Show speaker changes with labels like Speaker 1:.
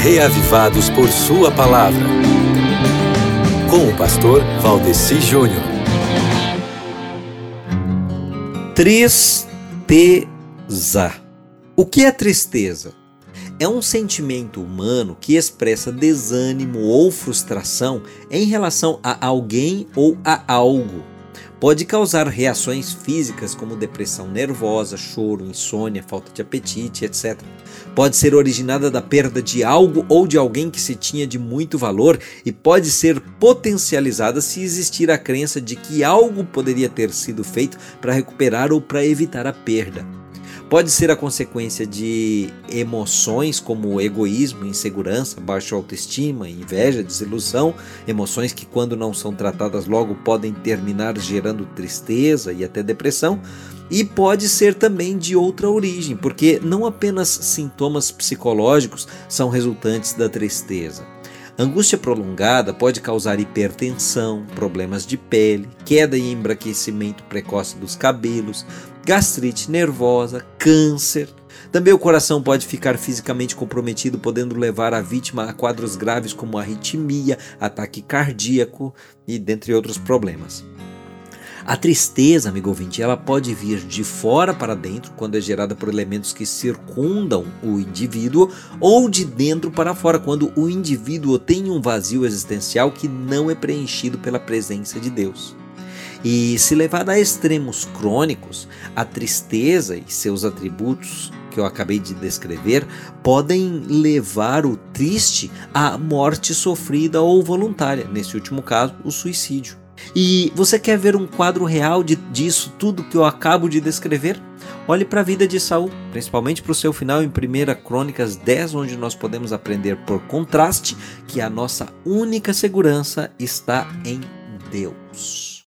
Speaker 1: reavivados por Sua palavra. Com o pastor Valdeci Júnior.
Speaker 2: Tristeza. O que é tristeza? É um sentimento humano que expressa desânimo ou frustração em relação a alguém ou a algo. Pode causar reações físicas como depressão nervosa, choro, insônia, falta de apetite, etc. Pode ser originada da perda de algo ou de alguém que se tinha de muito valor e pode ser potencializada se existir a crença de que algo poderia ter sido feito para recuperar ou para evitar a perda. Pode ser a consequência de emoções como egoísmo, insegurança, baixa autoestima, inveja, desilusão, emoções que, quando não são tratadas logo, podem terminar gerando tristeza e até depressão. E pode ser também de outra origem, porque não apenas sintomas psicológicos são resultantes da tristeza. Angústia prolongada pode causar hipertensão, problemas de pele, queda e embraquecimento precoce dos cabelos, gastrite nervosa, câncer. Também o coração pode ficar fisicamente comprometido, podendo levar a vítima a quadros graves como arritmia, ataque cardíaco e dentre outros problemas. A tristeza, amigo ouvinte, ela pode vir de fora para dentro, quando é gerada por elementos que circundam o indivíduo, ou de dentro para fora, quando o indivíduo tem um vazio existencial que não é preenchido pela presença de Deus. E se levada a extremos crônicos, a tristeza e seus atributos que eu acabei de descrever podem levar o triste à morte sofrida ou voluntária, nesse último caso, o suicídio. E você quer ver um quadro real de, disso tudo que eu acabo de descrever? Olhe para a vida de Saul, principalmente para o seu final em 1 Crônicas 10, onde nós podemos aprender por contraste que a nossa única segurança está em Deus.